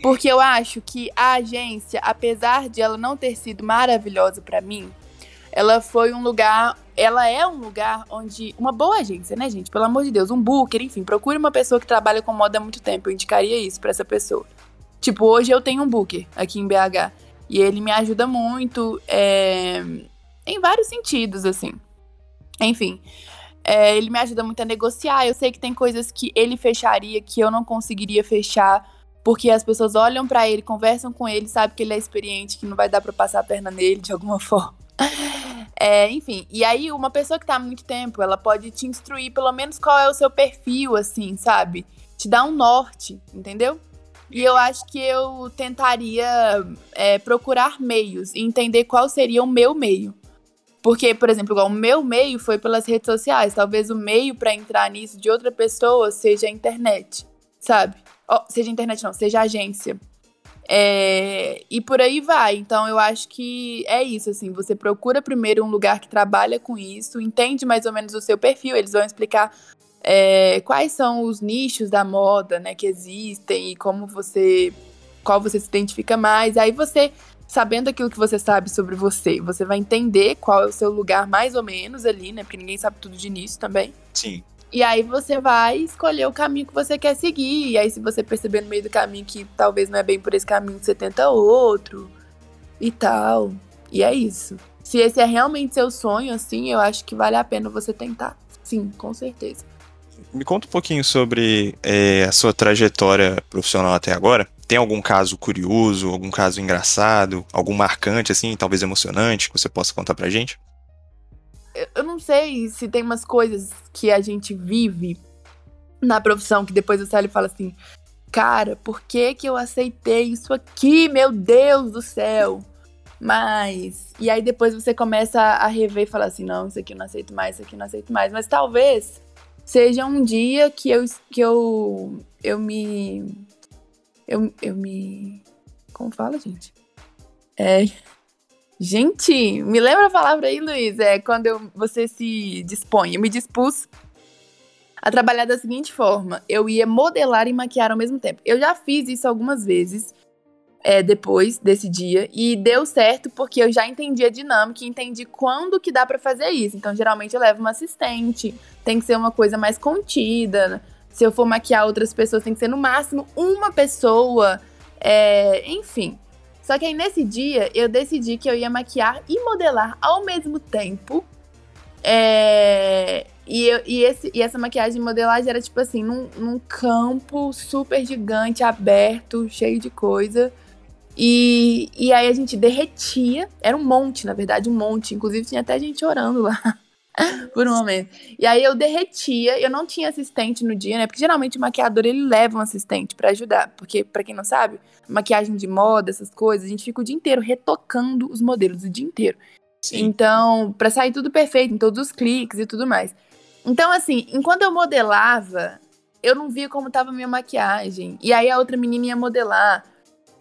Porque eu acho que a agência, apesar de ela não ter sido maravilhosa pra mim, ela foi um lugar, ela é um lugar onde uma boa agência, né, gente? Pelo amor de Deus, um booker, enfim, procure uma pessoa que trabalha com moda há muito tempo. Eu indicaria isso pra essa pessoa. Tipo, hoje eu tenho um booker aqui em BH e ele me ajuda muito é, em vários sentidos, assim. Enfim, é, ele me ajuda muito a negociar. Eu sei que tem coisas que ele fecharia que eu não conseguiria fechar porque as pessoas olham pra ele, conversam com ele, sabem que ele é experiente, que não vai dar pra passar a perna nele de alguma forma. É, enfim, e aí uma pessoa que tá há muito tempo, ela pode te instruir pelo menos qual é o seu perfil, assim, sabe? Te dar um norte, entendeu? E eu acho que eu tentaria é, procurar meios e entender qual seria o meu meio. Porque, por exemplo, igual o meu meio foi pelas redes sociais. Talvez o meio pra entrar nisso de outra pessoa seja a internet, sabe? Ó, seja internet não, seja agência. É, e por aí vai. Então eu acho que é isso, assim. Você procura primeiro um lugar que trabalha com isso, entende mais ou menos o seu perfil. Eles vão explicar é, quais são os nichos da moda, né, que existem e como você, qual você se identifica mais. Aí você, sabendo aquilo que você sabe sobre você, você vai entender qual é o seu lugar mais ou menos ali, né? Porque ninguém sabe tudo de início também. Sim. E aí você vai escolher o caminho que você quer seguir. E aí, se você perceber no meio do caminho que talvez não é bem por esse caminho, você tenta outro e tal. E é isso. Se esse é realmente seu sonho, assim, eu acho que vale a pena você tentar. Sim, com certeza. Me conta um pouquinho sobre é, a sua trajetória profissional até agora. Tem algum caso curioso, algum caso engraçado, algum marcante, assim, talvez emocionante, que você possa contar pra gente? eu não sei se tem umas coisas que a gente vive na profissão que depois olha e fala assim, cara, por que que eu aceitei isso aqui, meu Deus do céu? Mas. E aí depois você começa a rever e falar assim: não, isso aqui eu não aceito mais, isso aqui eu não aceito mais. Mas talvez seja um dia que eu, que eu, eu me. Eu, eu me. Como fala, gente? É. Gente, me lembra a palavra aí, Luiz? É quando eu, você se dispõe. Eu me dispus a trabalhar da seguinte forma: eu ia modelar e maquiar ao mesmo tempo. Eu já fiz isso algumas vezes é, depois desse dia e deu certo porque eu já entendi a dinâmica e entendi quando que dá para fazer isso. Então, geralmente eu levo uma assistente, tem que ser uma coisa mais contida. Se eu for maquiar outras pessoas, tem que ser no máximo uma pessoa. É, enfim. Só que aí nesse dia eu decidi que eu ia maquiar e modelar ao mesmo tempo. É, e, eu, e, esse, e essa maquiagem de modelagem era tipo assim, num, num campo super gigante, aberto, cheio de coisa. E, e aí a gente derretia. Era um monte, na verdade, um monte. Inclusive tinha até gente orando lá por um momento. E aí eu derretia. Eu não tinha assistente no dia, né? Porque geralmente o maquiador ele leva um assistente para ajudar. Porque, para quem não sabe, maquiagem de moda, essas coisas, a gente fica o dia inteiro retocando os modelos o dia inteiro. Sim. Então, para sair tudo perfeito, em todos os cliques e tudo mais. Então, assim, enquanto eu modelava, eu não via como tava a minha maquiagem. E aí a outra menina ia modelar.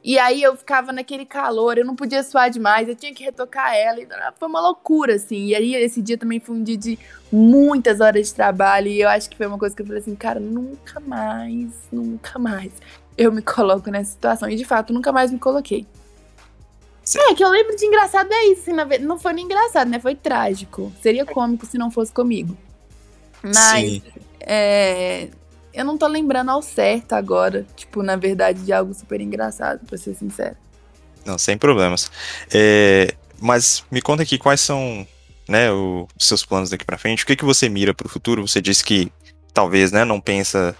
E aí eu ficava naquele calor, eu não podia suar demais, eu tinha que retocar ela. E foi uma loucura, assim. E aí esse dia também foi um dia de muitas horas de trabalho. E eu acho que foi uma coisa que eu falei assim, cara, nunca mais, nunca mais eu me coloco nessa situação. E de fato, nunca mais me coloquei. Sim. É, que eu lembro de engraçado é isso, assim, não foi nem engraçado, né? Foi trágico. Seria cômico se não fosse comigo. Mas é, eu não tô lembrando ao certo agora, tipo, na verdade, de algo super engraçado, pra ser sincero. Não, sem problemas. É, mas me conta aqui quais são né, os seus planos daqui para frente. O que, que você mira para o futuro? Você disse que talvez né, não pensa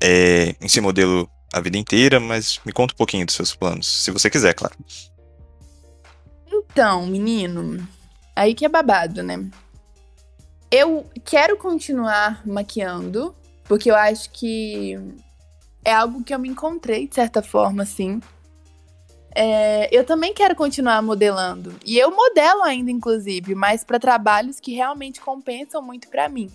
é, em ser modelo a vida inteira, mas me conta um pouquinho dos seus planos, se você quiser, claro. Então, menino, aí que é babado, né? Eu quero continuar maquiando, porque eu acho que é algo que eu me encontrei, de certa forma, assim. É, eu também quero continuar modelando. E eu modelo ainda, inclusive, mas para trabalhos que realmente compensam muito para mim.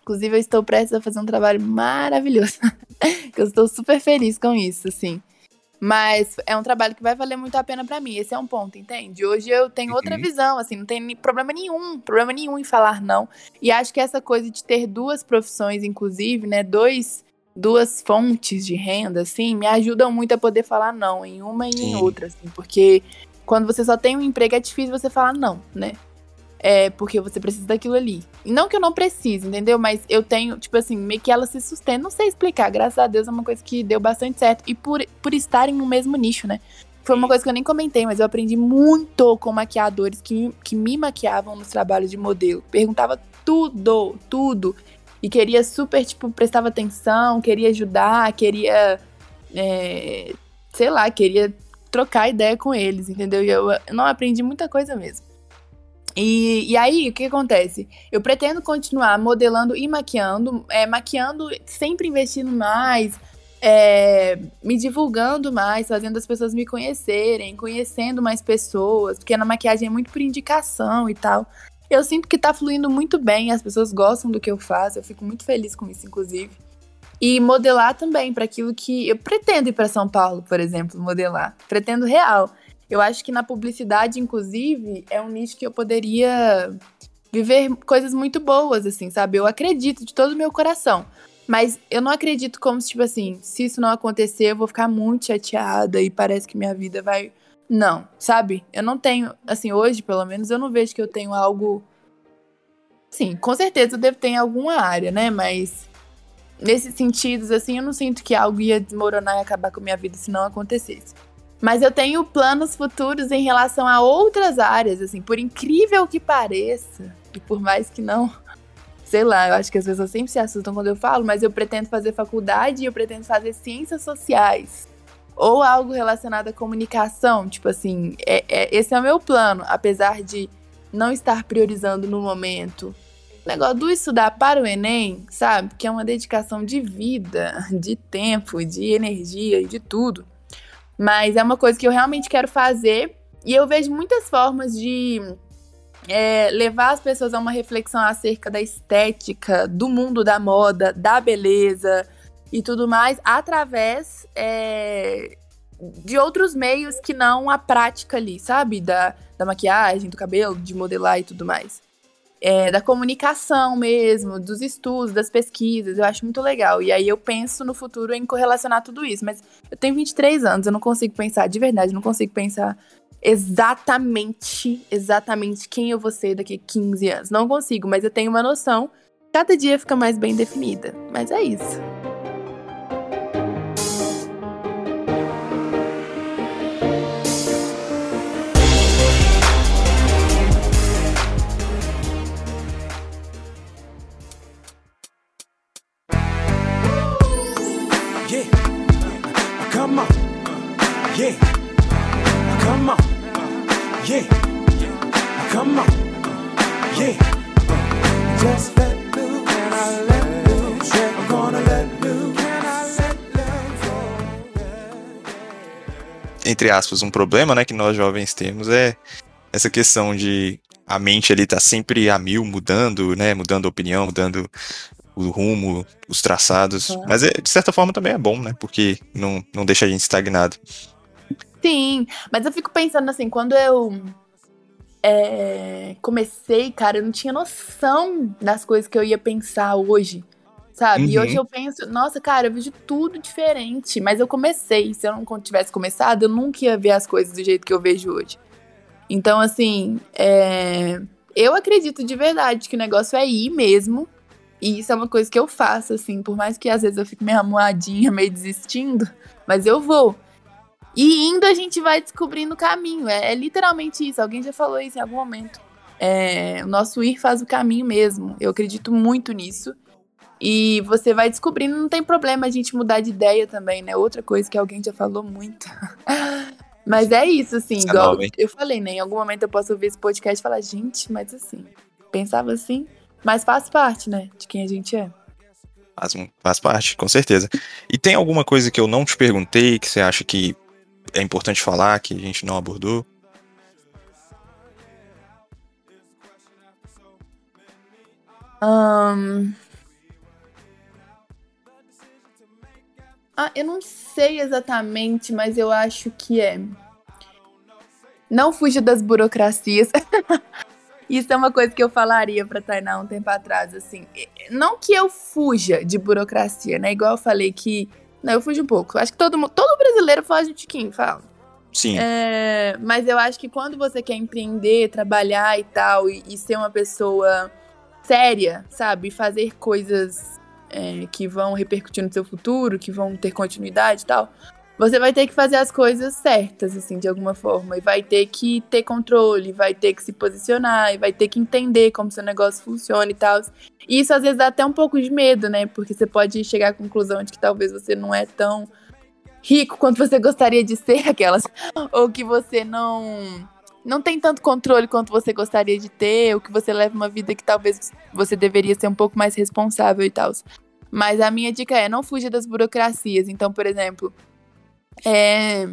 Inclusive, eu estou prestes a fazer um trabalho maravilhoso. eu estou super feliz com isso, assim. Mas é um trabalho que vai valer muito a pena para mim. Esse é um ponto, entende? Hoje eu tenho uhum. outra visão, assim, não tem problema nenhum, problema nenhum em falar não. E acho que essa coisa de ter duas profissões, inclusive, né, dois, duas fontes de renda, assim, me ajudam muito a poder falar não em uma e Sim. em outra, assim, porque quando você só tem um emprego é difícil você falar não, né? É porque você precisa daquilo ali. Não que eu não precise, entendeu? Mas eu tenho, tipo assim, meio que ela se sustenta. Não sei explicar, graças a Deus é uma coisa que deu bastante certo. E por, por estarem no mesmo nicho, né? Foi uma coisa que eu nem comentei, mas eu aprendi muito com maquiadores que, que me maquiavam nos trabalhos de modelo. Perguntava tudo, tudo. E queria super, tipo, prestava atenção, queria ajudar, queria. É, sei lá, queria trocar ideia com eles, entendeu? E eu não aprendi muita coisa mesmo. E, e aí, o que acontece? Eu pretendo continuar modelando e maquiando, é, maquiando, sempre investindo mais, é, me divulgando mais, fazendo as pessoas me conhecerem, conhecendo mais pessoas, porque na maquiagem é muito por indicação e tal. Eu sinto que tá fluindo muito bem, as pessoas gostam do que eu faço, eu fico muito feliz com isso, inclusive. E modelar também para aquilo que eu pretendo ir para São Paulo, por exemplo, modelar. Pretendo real. Eu acho que na publicidade, inclusive, é um nicho que eu poderia viver coisas muito boas, assim, sabe? Eu acredito de todo o meu coração. Mas eu não acredito como se, tipo assim, se isso não acontecer, eu vou ficar muito chateada e parece que minha vida vai. Não, sabe? Eu não tenho, assim, hoje, pelo menos, eu não vejo que eu tenho algo. Sim, com certeza eu devo ter em alguma área, né? Mas nesses sentidos, assim, eu não sinto que algo ia desmoronar e acabar com a minha vida se não acontecesse. Mas eu tenho planos futuros em relação a outras áreas, assim, por incrível que pareça, e por mais que não, sei lá, eu acho que as pessoas sempre se assustam quando eu falo, mas eu pretendo fazer faculdade e eu pretendo fazer ciências sociais. Ou algo relacionado à comunicação, tipo assim, é, é, esse é o meu plano, apesar de não estar priorizando no momento. O negócio do estudar para o Enem, sabe? Que é uma dedicação de vida, de tempo, de energia e de tudo. Mas é uma coisa que eu realmente quero fazer. E eu vejo muitas formas de é, levar as pessoas a uma reflexão acerca da estética, do mundo da moda, da beleza e tudo mais, através é, de outros meios que não a prática ali, sabe? Da, da maquiagem, do cabelo, de modelar e tudo mais. É, da comunicação mesmo, dos estudos, das pesquisas, eu acho muito legal. E aí eu penso no futuro em correlacionar tudo isso. Mas eu tenho 23 anos, eu não consigo pensar, de verdade, não consigo pensar exatamente, exatamente quem eu vou ser daqui a 15 anos. Não consigo, mas eu tenho uma noção. Cada dia fica mais bem definida. Mas é isso. Entre aspas, um problema, né, que nós jovens temos é essa questão de a mente ali tá sempre a mil, mudando, né, mudando a opinião, mudando o rumo, os traçados. É. Mas é, de certa forma também é bom, né, porque não, não deixa a gente estagnado. Sim, mas eu fico pensando assim, quando eu é, comecei, cara, eu não tinha noção das coisas que eu ia pensar hoje sabe? Uhum. E hoje uhum. eu penso, nossa, cara, eu vejo tudo diferente. Mas eu comecei. Se eu não tivesse começado, eu nunca ia ver as coisas do jeito que eu vejo hoje. Então, assim, é... eu acredito de verdade que o negócio é ir mesmo. E isso é uma coisa que eu faço, assim, por mais que às vezes eu fique meio amuadinha, meio desistindo, mas eu vou. E indo a gente vai descobrindo o caminho. É, é literalmente isso. Alguém já falou isso em algum momento. É, o nosso ir faz o caminho mesmo. Eu acredito muito nisso. E você vai descobrindo, não tem problema a gente mudar de ideia também, né? Outra coisa que alguém já falou muito. mas é isso, assim, é igual eu falei, né? Em algum momento eu posso ouvir esse podcast e falar, gente, mas assim, pensava assim, mas faz parte, né? De quem a gente é. Faz, faz parte, com certeza. E tem alguma coisa que eu não te perguntei, que você acha que é importante falar, que a gente não abordou? Um, Ah, eu não sei exatamente, mas eu acho que é. Não fuja das burocracias. Isso é uma coisa que eu falaria pra Tainá um tempo atrás, assim. Não que eu fuja de burocracia, né? Igual eu falei que. Não, eu fujo um pouco. Acho que todo, todo brasileiro foge de tiquinho, fala. Sim. É, mas eu acho que quando você quer empreender, trabalhar e tal, e, e ser uma pessoa séria, sabe? Fazer coisas é, que vão repercutir no seu futuro, que vão ter continuidade e tal, você vai ter que fazer as coisas certas, assim, de alguma forma. E vai ter que ter controle, vai ter que se posicionar, e vai ter que entender como seu negócio funciona e tal. E isso às vezes dá até um pouco de medo, né? Porque você pode chegar à conclusão de que talvez você não é tão rico quanto você gostaria de ser, aquelas. Ou que você não. Não tem tanto controle quanto você gostaria de ter, ou que você leva uma vida que talvez você deveria ser um pouco mais responsável e tal. Mas a minha dica é não fuja das burocracias. Então, por exemplo, é,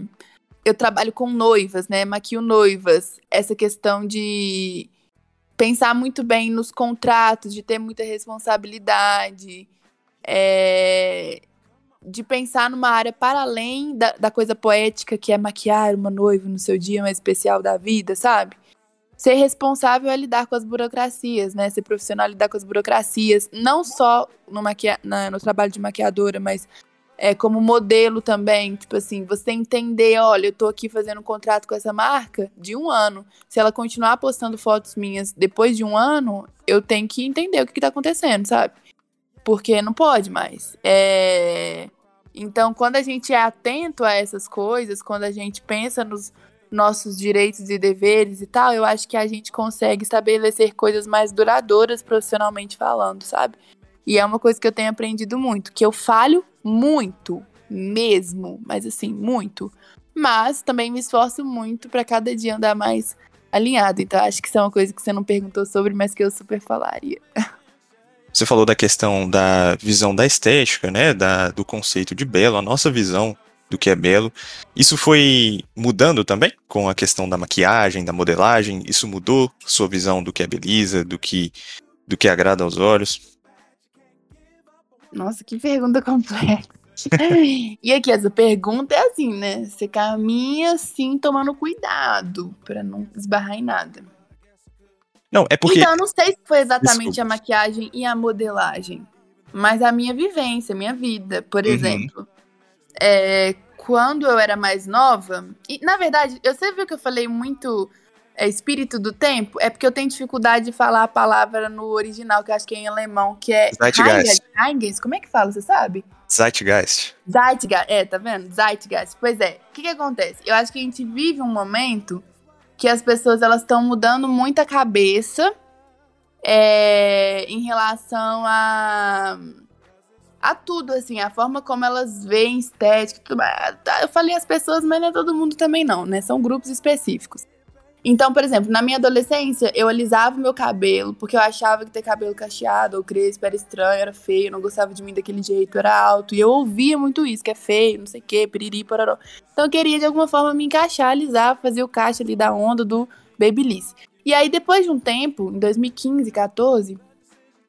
eu trabalho com noivas, né? Maquio noivas. Essa questão de pensar muito bem nos contratos, de ter muita responsabilidade, é, de pensar numa área para além da, da coisa poética que é maquiar uma noiva no seu dia mais especial da vida, sabe? ser responsável é lidar com as burocracias, né? Ser profissional é lidar com as burocracias, não só no, na, no trabalho de maquiadora, mas é, como modelo também. Tipo assim, você entender, olha, eu tô aqui fazendo um contrato com essa marca de um ano. Se ela continuar postando fotos minhas depois de um ano, eu tenho que entender o que, que tá acontecendo, sabe? Porque não pode mais. É... Então, quando a gente é atento a essas coisas, quando a gente pensa nos, nossos direitos e deveres e tal, eu acho que a gente consegue estabelecer coisas mais duradouras profissionalmente falando, sabe? E é uma coisa que eu tenho aprendido muito, que eu falho muito, mesmo, mas assim, muito. Mas também me esforço muito para cada dia andar mais alinhado. Então acho que isso é uma coisa que você não perguntou sobre, mas que eu super falaria. Você falou da questão da visão da estética, né? Da, do conceito de belo, a nossa visão do que é belo. Isso foi mudando também com a questão da maquiagem, da modelagem? Isso mudou sua visão do que é beleza, do que, do que agrada aos olhos? Nossa, que pergunta complexa. e aqui, essa pergunta é assim, né? Você caminha assim, tomando cuidado para não esbarrar em nada. Não, é porque. Então, eu não sei se foi exatamente Desculpa. a maquiagem e a modelagem, mas a minha vivência, a minha vida. Por uhum. exemplo, é, quando eu era mais nova, e na verdade, eu sempre viu que eu falei muito é, espírito do tempo, é porque eu tenho dificuldade de falar a palavra no original, que eu acho que é em alemão, que é Zeitgeist. Como é que fala, você sabe? Zeitgeist. Zeitgeist, é, tá vendo? Zeitgeist. Pois é, o que que acontece? Eu acho que a gente vive um momento que as pessoas elas estão mudando muito a cabeça é, em relação a a tudo, assim, a forma como elas veem estética, tudo. Eu falei as pessoas, mas não é todo mundo também não, né? São grupos específicos. Então, por exemplo, na minha adolescência, eu alisava o meu cabelo, porque eu achava que ter cabelo cacheado ou crespo era estranho, era feio, não gostava de mim daquele jeito, era alto. E eu ouvia muito isso, que é feio, não sei o quê, piriri, pororó. Então eu queria, de alguma forma, me encaixar, alisar, fazer o caixa ali da onda do Babyliss. E aí, depois de um tempo, em 2015, 14,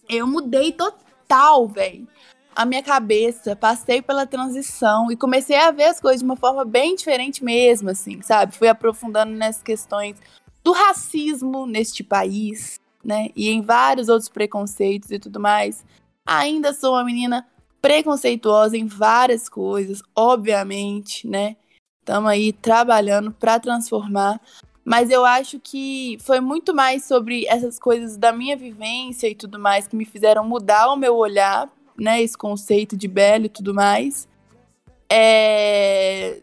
eu mudei total, velho a minha cabeça, passei pela transição e comecei a ver as coisas de uma forma bem diferente mesmo, assim, sabe? Fui aprofundando nessas questões do racismo neste país, né? E em vários outros preconceitos e tudo mais. Ainda sou uma menina preconceituosa em várias coisas, obviamente, né? Estamos aí trabalhando para transformar. Mas eu acho que foi muito mais sobre essas coisas da minha vivência e tudo mais que me fizeram mudar o meu olhar né, esse conceito de belo e tudo mais. É...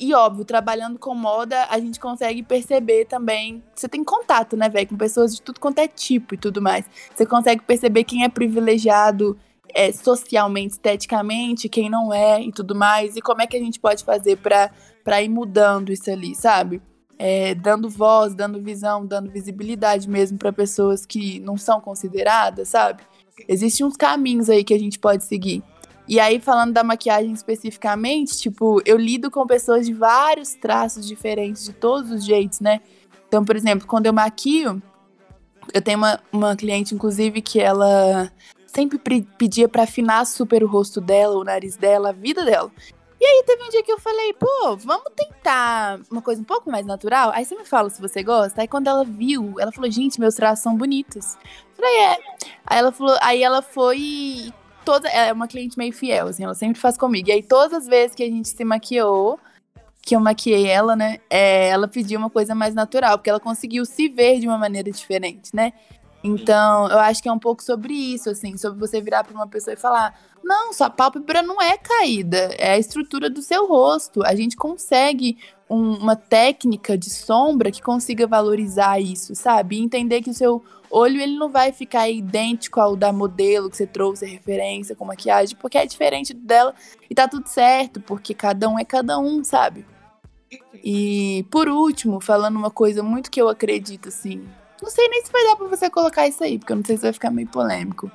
E óbvio, trabalhando com moda, a gente consegue perceber também. Você tem contato, né, velho, com pessoas de tudo quanto é tipo e tudo mais. Você consegue perceber quem é privilegiado é, socialmente, esteticamente, quem não é e tudo mais. E como é que a gente pode fazer para ir mudando isso ali, sabe? É, dando voz, dando visão, dando visibilidade mesmo para pessoas que não são consideradas, sabe? Existem uns caminhos aí que a gente pode seguir. E aí, falando da maquiagem especificamente, tipo, eu lido com pessoas de vários traços diferentes, de todos os jeitos, né? Então, por exemplo, quando eu maquio, eu tenho uma, uma cliente, inclusive, que ela sempre pedia para afinar super o rosto dela, o nariz dela, a vida dela. E aí teve um dia que eu falei, pô, vamos tentar uma coisa um pouco mais natural? Aí você me fala se você gosta. Aí quando ela viu, ela falou, gente, meus traços são bonitos. Eu falei, é. Aí ela falou, aí ela foi. Toda, ela é uma cliente meio fiel, assim, ela sempre faz comigo. E aí, todas as vezes que a gente se maquiou, que eu maquiei ela, né? É, ela pediu uma coisa mais natural, porque ela conseguiu se ver de uma maneira diferente, né? Então, eu acho que é um pouco sobre isso, assim, sobre você virar para uma pessoa e falar: não, sua pálpebra não é caída, é a estrutura do seu rosto. A gente consegue um, uma técnica de sombra que consiga valorizar isso, sabe? E entender que o seu olho ele não vai ficar idêntico ao da modelo que você trouxe referência com maquiagem, porque é diferente dela e tá tudo certo, porque cada um é cada um, sabe? E por último, falando uma coisa muito que eu acredito assim, não sei nem se vai dar pra você colocar isso aí, porque eu não sei se vai ficar meio polêmico.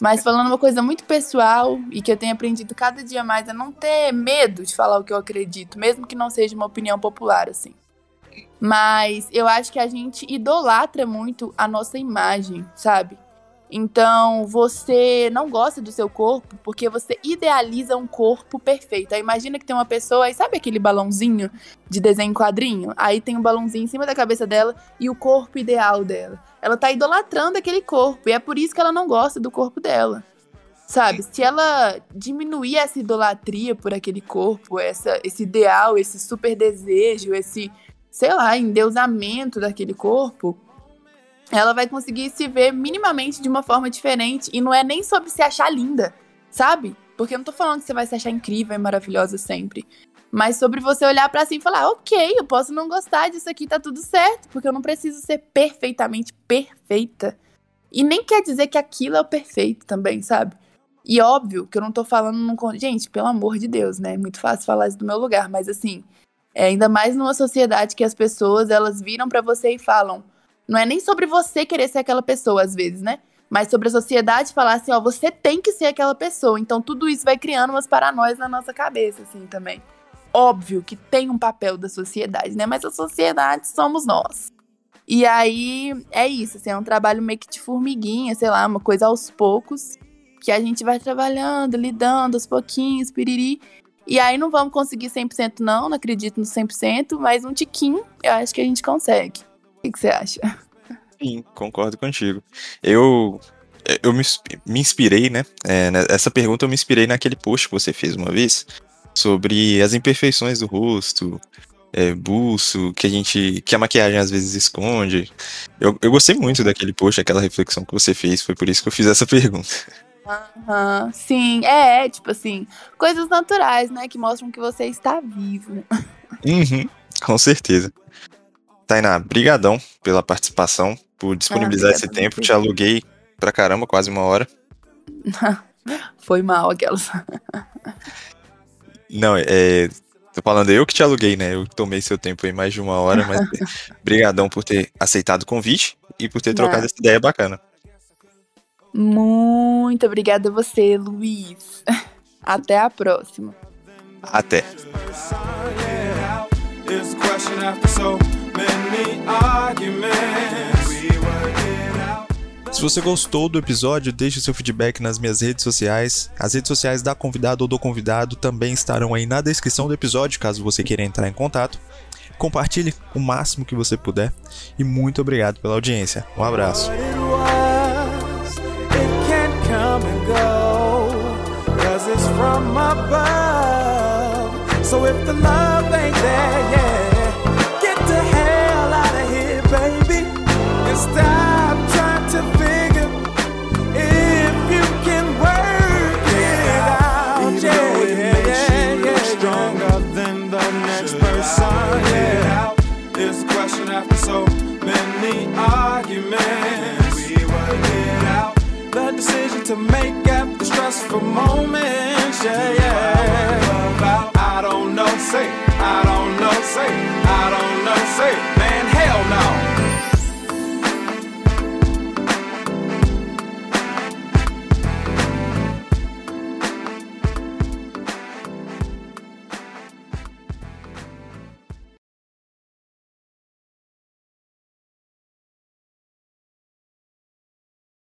Mas falando uma coisa muito pessoal e que eu tenho aprendido cada dia mais a não ter medo de falar o que eu acredito, mesmo que não seja uma opinião popular, assim. Mas eu acho que a gente idolatra muito a nossa imagem, sabe? Então, você não gosta do seu corpo porque você idealiza um corpo perfeito. Aí imagina que tem uma pessoa, aí sabe aquele balãozinho de desenho quadrinho? Aí tem um balãozinho em cima da cabeça dela e o corpo ideal dela. Ela tá idolatrando aquele corpo e é por isso que ela não gosta do corpo dela. Sabe? Se ela diminuir essa idolatria por aquele corpo, essa, esse ideal, esse super desejo, esse, sei lá, endeusamento daquele corpo, ela vai conseguir se ver minimamente de uma forma diferente. E não é nem sobre se achar linda, sabe? Porque eu não tô falando que você vai se achar incrível e maravilhosa sempre. Mas sobre você olhar para si e falar, ok, eu posso não gostar disso aqui, tá tudo certo, porque eu não preciso ser perfeitamente perfeita. E nem quer dizer que aquilo é o perfeito também, sabe? E óbvio que eu não tô falando num. Gente, pelo amor de Deus, né? É muito fácil falar isso do meu lugar, mas assim, É, ainda mais numa sociedade que as pessoas elas viram para você e falam, não é nem sobre você querer ser aquela pessoa às vezes, né? Mas sobre a sociedade falar assim, ó, você tem que ser aquela pessoa. Então tudo isso vai criando umas paranoias na nossa cabeça, assim, também. Óbvio que tem um papel da sociedade, né? Mas a sociedade somos nós. E aí é isso, assim, é um trabalho meio que de formiguinha, sei lá, uma coisa aos poucos, que a gente vai trabalhando, lidando aos pouquinhos, piriri. E aí não vamos conseguir 100% não, não acredito no 100%, mas um tiquinho eu acho que a gente consegue. O que, você acha? Sim, concordo contigo. Eu eu me, me inspirei, né? É, essa pergunta eu me inspirei naquele post que você fez uma vez sobre as imperfeições do rosto, é, buço, que a gente. que a maquiagem às vezes esconde. Eu, eu gostei muito daquele post, aquela reflexão que você fez, foi por isso que eu fiz essa pergunta. Uhum, sim, é, é, tipo assim, coisas naturais, né, que mostram que você está vivo. Uhum, com certeza. Tainá, brigadão pela participação, por disponibilizar ah, esse tempo, te aluguei pra caramba, quase uma hora. Foi mal aquelas. Não, é, Tô falando eu que te aluguei, né? Eu tomei seu tempo aí mais de uma hora, mas brigadão por ter aceitado o convite e por ter trocado essa ideia bacana. Muito obrigada a você, Luiz. Até a próxima. Até. Se você gostou do episódio, deixe seu feedback nas minhas redes sociais. As redes sociais da convidada ou do convidado também estarão aí na descrição do episódio, caso você queira entrar em contato. Compartilhe o máximo que você puder e muito obrigado pela audiência. Um abraço. So if the love many arguments. We were in out the decision to make after stressful moments. Yeah, yeah. About I don't know, say I don't know, say I don't know, say.